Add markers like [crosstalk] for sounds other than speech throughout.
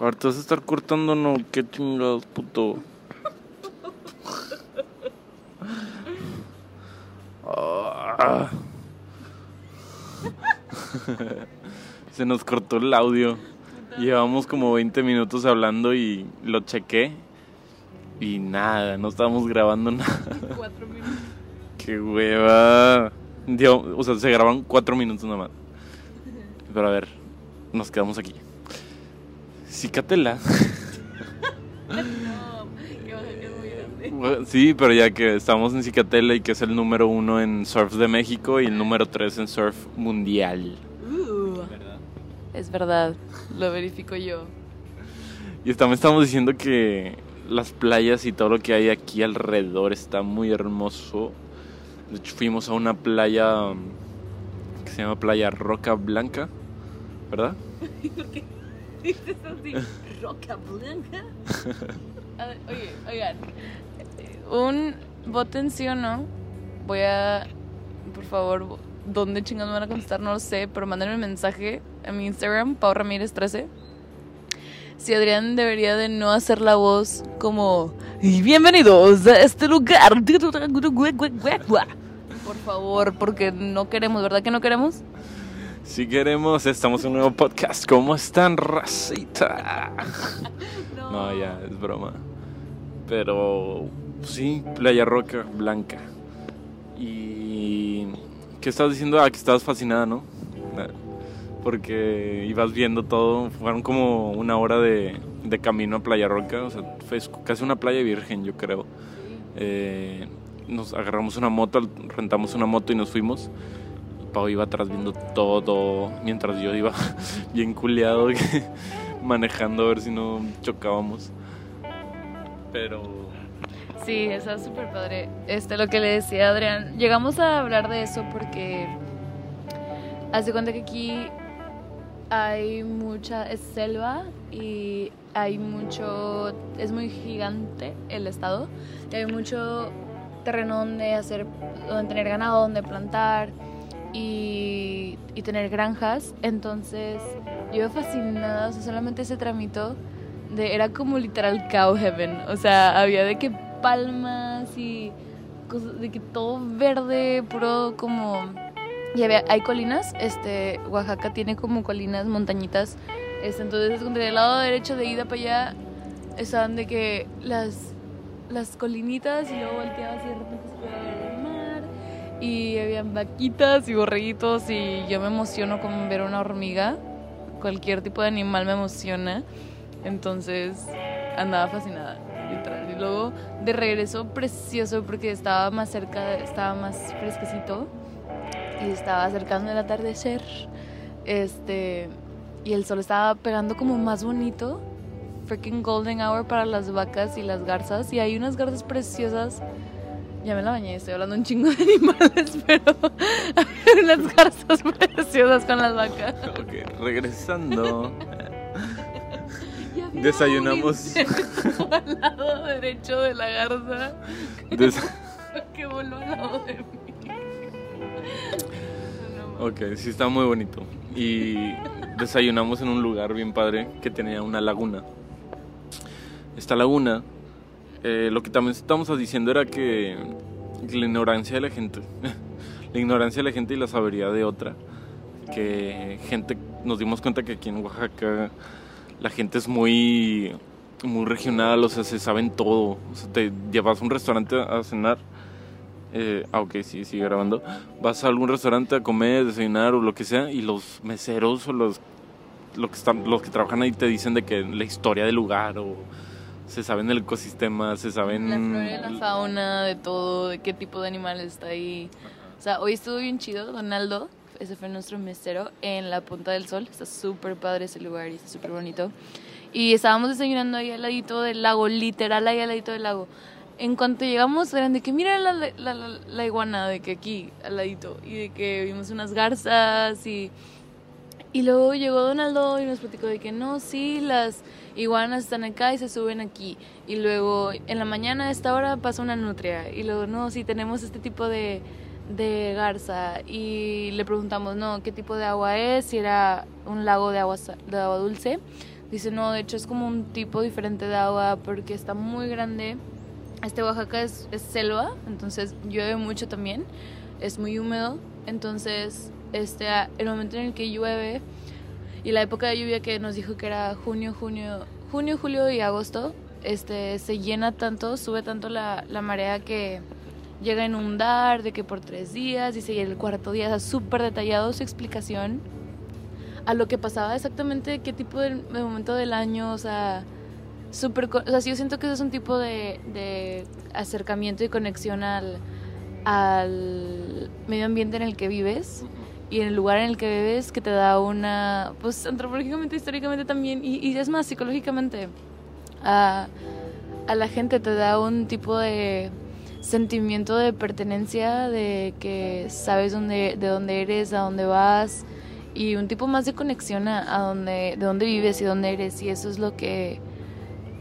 Ahorita vas a estar cortando, no, qué chingados, puto. Ah. Se nos cortó el audio. Llevamos como 20 minutos hablando y lo chequé. Y nada, no estábamos grabando nada. Cuatro minutos. Qué hueva. O sea, se graban 4 minutos nada más. Pero a ver, nos quedamos aquí. Cicatela. No, que baja que es muy grande. Bueno, Sí, pero ya que estamos en Cicatela y que es el número uno en surf de México y el número tres en surf mundial. Uh, es verdad, lo verifico yo. Y también estamos diciendo que las playas y todo lo que hay aquí alrededor está muy hermoso. De hecho, fuimos a una playa que se llama Playa Roca Blanca, ¿verdad? [laughs] ¿Por qué dices así? Roca Blanca. [laughs] Oye, oigan, un voten sí o no. Voy a, por favor, ¿dónde chingados me van a contestar? No lo sé, pero mándenme un mensaje a mi Instagram, Pau Ramírez 13. Si Adrián debería de no hacer la voz como "Y bienvenidos a este lugar. [laughs] Por favor, porque no queremos, ¿verdad que no queremos? Si queremos, estamos en un nuevo podcast. ¿Cómo están, racita? [laughs] No, ya, es broma. Pero sí, Playa Roca Blanca. Y. ¿Qué estabas diciendo? Ah, que estabas fascinada, ¿no? Porque ibas viendo todo. Fueron como una hora de, de camino a Playa Roca. O sea, fue casi una playa virgen, yo creo. Eh, nos agarramos una moto, rentamos una moto y nos fuimos. Pau iba atrás viendo todo. Mientras yo iba [laughs] bien culeado [laughs] manejando a ver si no chocábamos. Pero. Sí, está súper padre. Este, lo que le decía Adrián, llegamos a hablar de eso porque hace cuenta que aquí hay mucha es selva y hay mucho es muy gigante el estado y hay mucho terreno donde hacer donde tener ganado, donde plantar y, y tener granjas. Entonces, yo fascinada, o sea, solamente ese tramito de, era como literal cow heaven. O sea, había de que palmas y cosas, de que todo verde, puro como... Y había, hay colinas, este, Oaxaca tiene como colinas, montañitas. Este, entonces, con el lado derecho de ida para allá, estaban de que las, las colinitas y luego volteabas y de repente se podía ver el mar. Y habían vaquitas y borreguitos y yo me emociono con ver una hormiga. Cualquier tipo de animal me emociona. Entonces andaba fascinada. Y luego de regreso precioso porque estaba más cerca, estaba más fresquecito y estaba acercando el atardecer. Este, y el sol estaba pegando como más bonito. Freaking golden hour para las vacas y las garzas. Y hay unas garzas preciosas. Ya me la bañé, estoy hablando un chingo de animales, [laughs] pero hay unas garzas [laughs] preciosas con las vacas. Ok, regresando. [laughs] Desayunamos. al lado derecho de la garza Des- que voló al lado de mí. Ok, sí está muy bonito. Y desayunamos en un lugar bien padre que tenía una laguna. Esta laguna, eh, lo que también estamos diciendo era que la ignorancia de la gente, [laughs] la ignorancia de la gente y la sabiduría de otra, que gente, nos dimos cuenta que aquí en Oaxaca la gente es muy, muy regional, o sea, se saben todo. O sea, te llevas a un restaurante a cenar. Eh, ah, sí, sigue grabando. Vas a algún restaurante a comer, desayunar o lo que sea, y los meseros o los, lo que están, los que trabajan ahí te dicen de que la historia del lugar o se saben el ecosistema, se saben... La flora la fauna, de todo, de qué tipo de animales está ahí. O sea, hoy estuvo bien chido, Donaldo, ese fue nuestro mesero en la Punta del Sol. Está súper padre ese lugar y está súper bonito. Y estábamos desayunando ahí al ladito del lago, literal ahí al ladito del lago. En cuanto llegamos, eran de que mira la, la, la, la iguana, de que aquí, al ladito. Y de que vimos unas garzas y... Y luego llegó Donaldo y nos platicó de que no, sí, las iguanas están acá y se suben aquí. Y luego en la mañana a esta hora pasa una nutria. Y luego, no, sí, tenemos este tipo de, de garza. Y le preguntamos, no, qué tipo de agua es, si era un lago de agua, de agua dulce. Dice, no, de hecho es como un tipo diferente de agua porque está muy grande. Este Oaxaca es, es selva, entonces llueve mucho también, es muy húmedo, entonces este, el momento en el que llueve y la época de lluvia que nos dijo que era junio, junio, junio, julio y agosto, este, se llena tanto, sube tanto la, la marea que llega a inundar, de que por tres días, dice, el cuarto día, o súper detallado su explicación a lo que pasaba exactamente, qué tipo de, momento del año, o sea, súper, o sea, yo siento que eso es un tipo de, de acercamiento y conexión al, al medio ambiente en el que vives y en el lugar en el que vives que te da una, pues antropológicamente, históricamente también, y, y es más, psicológicamente, a, a la gente te da un tipo de sentimiento de pertenencia, de que sabes dónde, de dónde eres, a dónde vas, y un tipo más de conexión a, a dónde, de dónde vives y dónde eres, y eso es lo que,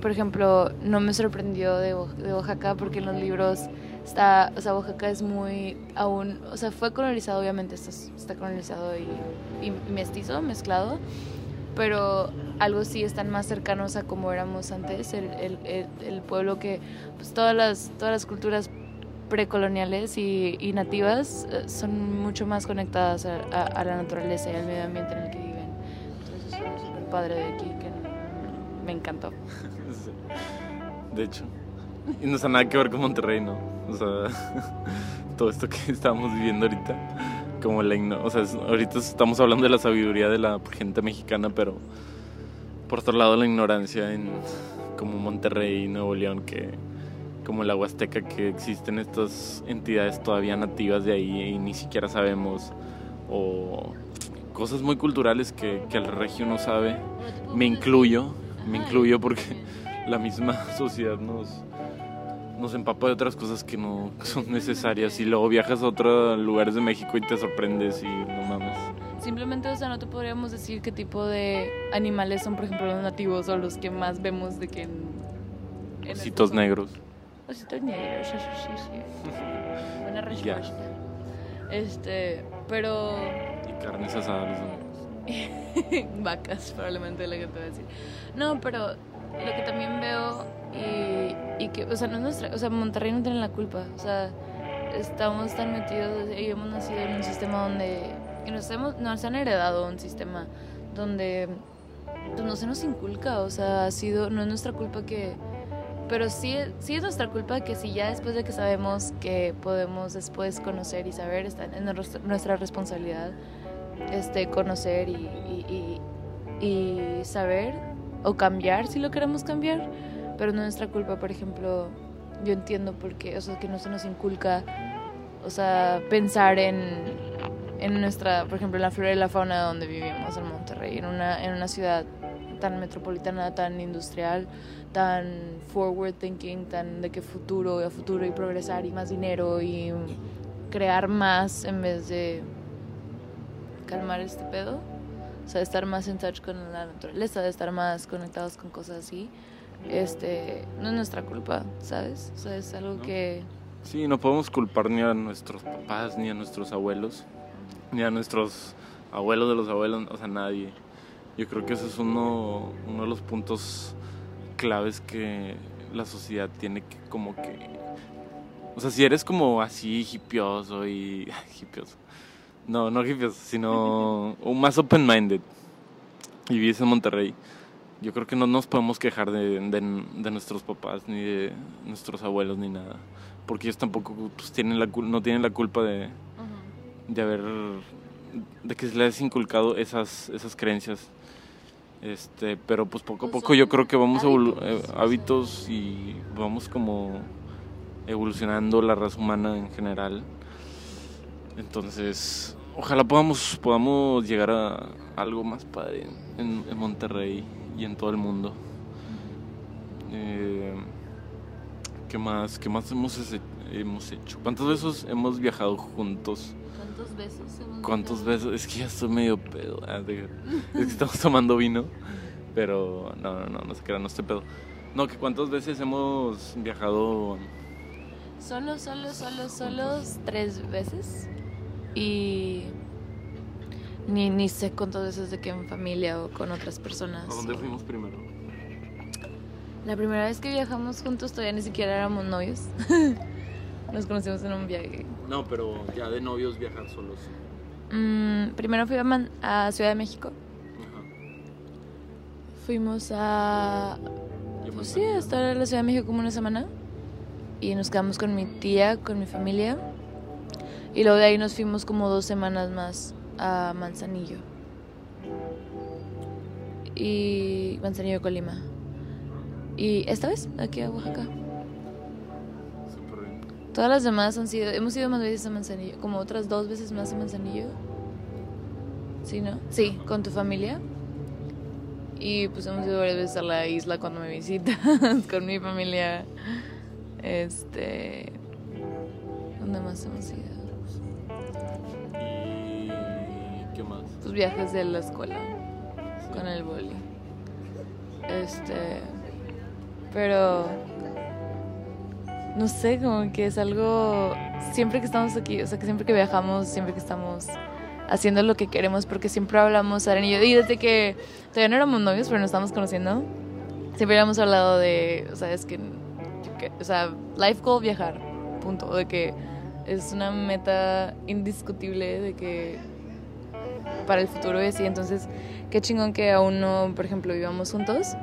por ejemplo, no me sorprendió de, de Oaxaca, porque en los libros está, o sea, Oaxaca es muy aún, o sea, fue colonizado, obviamente está, está colonizado y, y, mestizo, mezclado, pero algo sí están más cercanos a como éramos antes, el, el, el, el pueblo que, pues todas las, todas las culturas precoloniales y, y nativas eh, son mucho más conectadas a, a, a, la naturaleza y al medio ambiente en el que viven. Entonces eso es súper padre de aquí, que me encantó. [laughs] De hecho. Y no tiene nada que ver con Monterrey, ¿no? O sea, [laughs] todo esto que estamos viviendo ahorita, como la o sea, ahorita estamos hablando de la sabiduría de la gente mexicana, pero por otro lado la ignorancia en como Monterrey y Nuevo León, que como la Huasteca, que existen estas entidades todavía nativas de ahí y ni siquiera sabemos, o cosas muy culturales que, que el regio no sabe. Me incluyo, me incluyo porque la misma [laughs] sociedad nos nos empapa de otras cosas que no son necesarias y luego viajas a otros lugares de México y te sorprendes y no mames. Simplemente, o sea, no te podríamos decir qué tipo de animales son, por ejemplo, los nativos o los que más vemos de que en... en Ositos negros. Ositos negros, eso sí, sí. Buena respuesta. Yeah. Este, pero... Y carnes asadas. [laughs] Vacas, probablemente, la que te voy a decir. No, pero lo que también veo y, y, que, o sea, no es nuestra, o sea, Monterrey no tiene la culpa, o sea, estamos tan metidos y hemos nacido en un sistema donde, que nos, hemos, nos han heredado un sistema donde pues, no se nos inculca, o sea, ha sido, no es nuestra culpa que, pero sí, sí es nuestra culpa que si ya después de que sabemos que podemos después conocer y saber, está en nuestra responsabilidad, este, conocer y, y, y, y saber o cambiar si lo queremos cambiar, pero no es nuestra culpa, por ejemplo, yo entiendo porque, o sea, que no se nos inculca, o sea, pensar en, en nuestra, por ejemplo, en la flora y la fauna donde vivimos, en Monterrey, en una, en una ciudad tan metropolitana, tan industrial, tan forward thinking, tan de que futuro, a futuro y progresar y más dinero y crear más en vez de calmar este pedo. O sea, de estar más en touch con la naturaleza, de estar más conectados con cosas así, este, no es nuestra culpa, ¿sabes? O sea, es algo no. que... Sí, no podemos culpar ni a nuestros papás, ni a nuestros abuelos, ni a nuestros abuelos de los abuelos, o sea, nadie. Yo creo que ese es uno, uno de los puntos claves que la sociedad tiene que como que... O sea, si eres como así hipioso y... [laughs] hipioso no, no hippies, sino un más open-minded. Y vives en Monterrey. Yo creo que no nos podemos quejar de, de, de, nuestros papás, ni de nuestros abuelos, ni nada. Porque ellos tampoco pues, tienen la, no tienen la culpa de, de haber. de que se les ha inculcado esas, esas creencias. Este, pero pues poco a poco yo creo que vamos hábitos, eh, hábitos y vamos como evolucionando la raza humana en general. Entonces, ojalá podamos, podamos llegar a algo más padre en, en Monterrey y en todo el mundo. Eh, ¿Qué más? ¿Qué más hemos, hemos hecho? ¿Cuántos besos hemos viajado juntos? ¿Cuántos besos hemos ¿Cuántos besos? Es que ya estoy medio pedo. Ah, es que estamos tomando vino. Pero no, no, no, no se crean, no estoy pedo. No, que cuántas veces hemos viajado. Solo, solo, solo, solo tres veces. Y Ni, ni sé cuántas veces de que en familia o con otras personas. ¿A dónde fuimos primero? La primera vez que viajamos juntos todavía ni siquiera éramos novios. [laughs] Nos conocimos en un viaje. No, pero ya de novios viajar solos. Mm, primero fui a, Man- a Ciudad de México. Ajá. Fuimos a... Pues sí, salí. a estar en la Ciudad de México como una semana. Y nos quedamos con mi tía, con mi familia. Y luego de ahí nos fuimos como dos semanas más a Manzanillo. Y Manzanillo, Colima. Y esta vez aquí a Oaxaca. Súper bien. Todas las demás han sido, hemos ido más veces a Manzanillo, como otras dos veces más a Manzanillo. ¿Sí, no? Sí, con tu familia. Y pues hemos ido varias veces a la isla cuando me visitas, [laughs] con mi familia. Este. ¿Dónde más hemos ido? ¿Y qué más? Pues viajes de la escuela con el boli. Este. Pero. No sé, como que es algo. Siempre que estamos aquí, o sea, que siempre que viajamos, siempre que estamos haciendo lo que queremos, porque siempre hablamos, Aren y yo, y desde que todavía no éramos novios, pero nos estamos conociendo, siempre habíamos hablado de, o sea, es que, que- o sea, life goal viajar, punto, de que es una meta indiscutible de que para el futuro y así. Entonces, qué chingón que aún no, por ejemplo, vivamos juntos.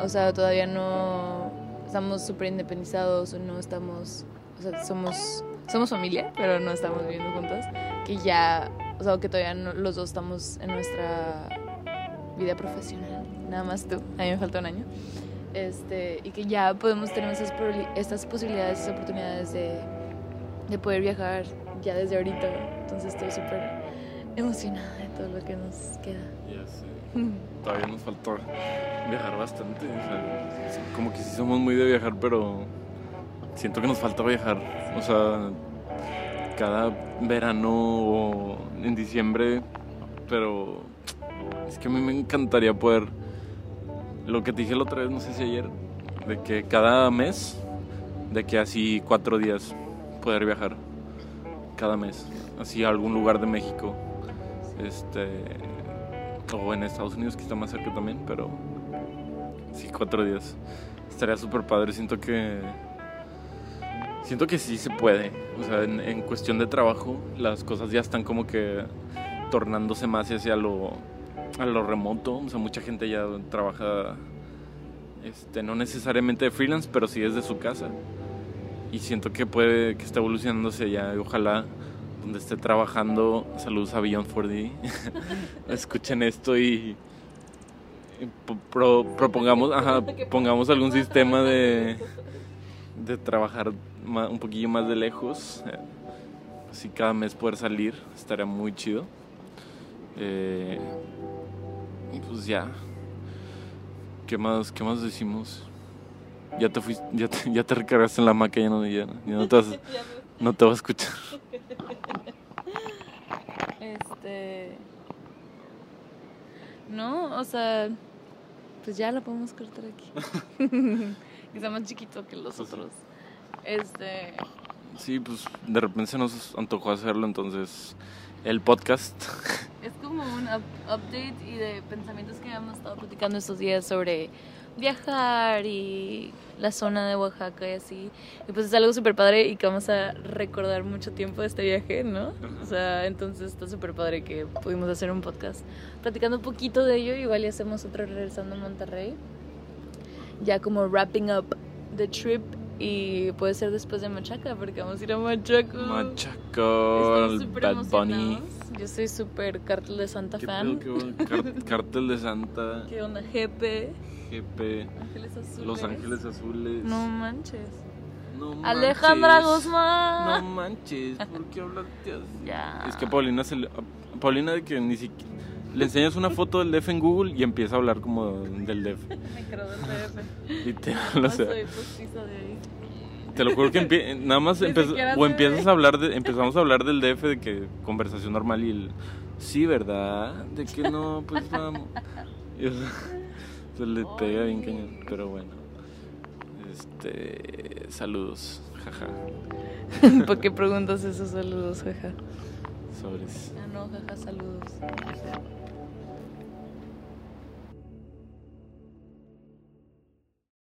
O sea, todavía no estamos súper independizados o no estamos, o sea, somos, somos familia, pero no estamos viviendo juntos. Que ya, o sea, que todavía no- los dos estamos en nuestra vida profesional. Nada más tú, a mí me falta un año. Este, y que ya podemos tener esas, estas posibilidades, esas oportunidades de, de poder viajar ya desde ahorita. Entonces estoy súper emocionada de todo lo que nos queda. Ya sé. [laughs] Todavía nos falta viajar bastante. o sea, sí, como que sí somos muy de viajar, pero siento que nos falta viajar. O sea, cada verano o en diciembre, pero es que a mí me encantaría poder, lo que te dije la otra vez, no sé si ayer, de que cada mes, de que así cuatro días poder viajar, cada mes, así a algún lugar de México, este, o en Estados Unidos que está más cerca también, pero sí cuatro días, estaría súper padre, siento que Siento que sí se puede. O sea, en, cuestión de trabajo, las cosas ya están como que tornándose más hacia lo, a lo remoto. O sea, mucha gente ya trabaja, este, no necesariamente de freelance, pero sí desde su casa. Y siento que puede, que está evolucionándose ya. Ojalá donde esté trabajando, saludos a Beyond 4D, [laughs] escuchen esto y, y pro- pro- propongamos, ajá, pongamos algún sistema de de trabajar ma- un poquillo más de lejos. así cada mes poder salir, estaría muy chido. Eh, y pues ya. ¿Qué más, qué más decimos? Ya te fuiste, ya te, ya te recargaste en la maca, ya no, ya, ya no te vas, [laughs] no te vas a escuchar. Este. No, o sea. Pues ya lo podemos cortar aquí. [laughs] sea más chiquito que los Pues sí. otros. Este. Sí, pues de repente se nos antojó hacerlo, entonces el podcast. Es como un up- update y de pensamientos que hemos estado platicando estos días sobre viajar y la zona de Oaxaca y así. Y pues es algo súper padre y que vamos a recordar mucho tiempo de este viaje, ¿no? O sea, entonces está súper padre que pudimos hacer un podcast platicando un poquito de ello. Igual y hacemos otro regresando a Monterrey. Ya como wrapping up the trip y puede ser después de Machaca porque vamos a ir a. Machaco, súper Bad Bunny. Yo soy súper Cartel de Santa ¿Qué fan. pedo, qué bueno? Car- [laughs] Cártel de Santa, ¿Qué onda, GP? GP, Ángeles Azules. Los Ángeles Azules. No manches. No Alejandra manches. Guzmán. No manches, ¿por qué hablaste así? Ya. Es que a Paulina se le- a Paulina de que ni siquiera le enseñas una foto del DF en Google y empieza a hablar como del DF. [laughs] Me creo del DF. Literal, o sea, soy postiza de ahí. te lo juro que nada más o empiezas a hablar de empezamos a hablar del DF de que conversación normal y el sí, ¿verdad? De que no, pues vamos. Y, o sea, se le pega bien cañón, pero bueno. Este, saludos, jaja. [laughs] ¿Por qué preguntas esos saludos, jaja? Sobres. Ah, no, jaja, saludos.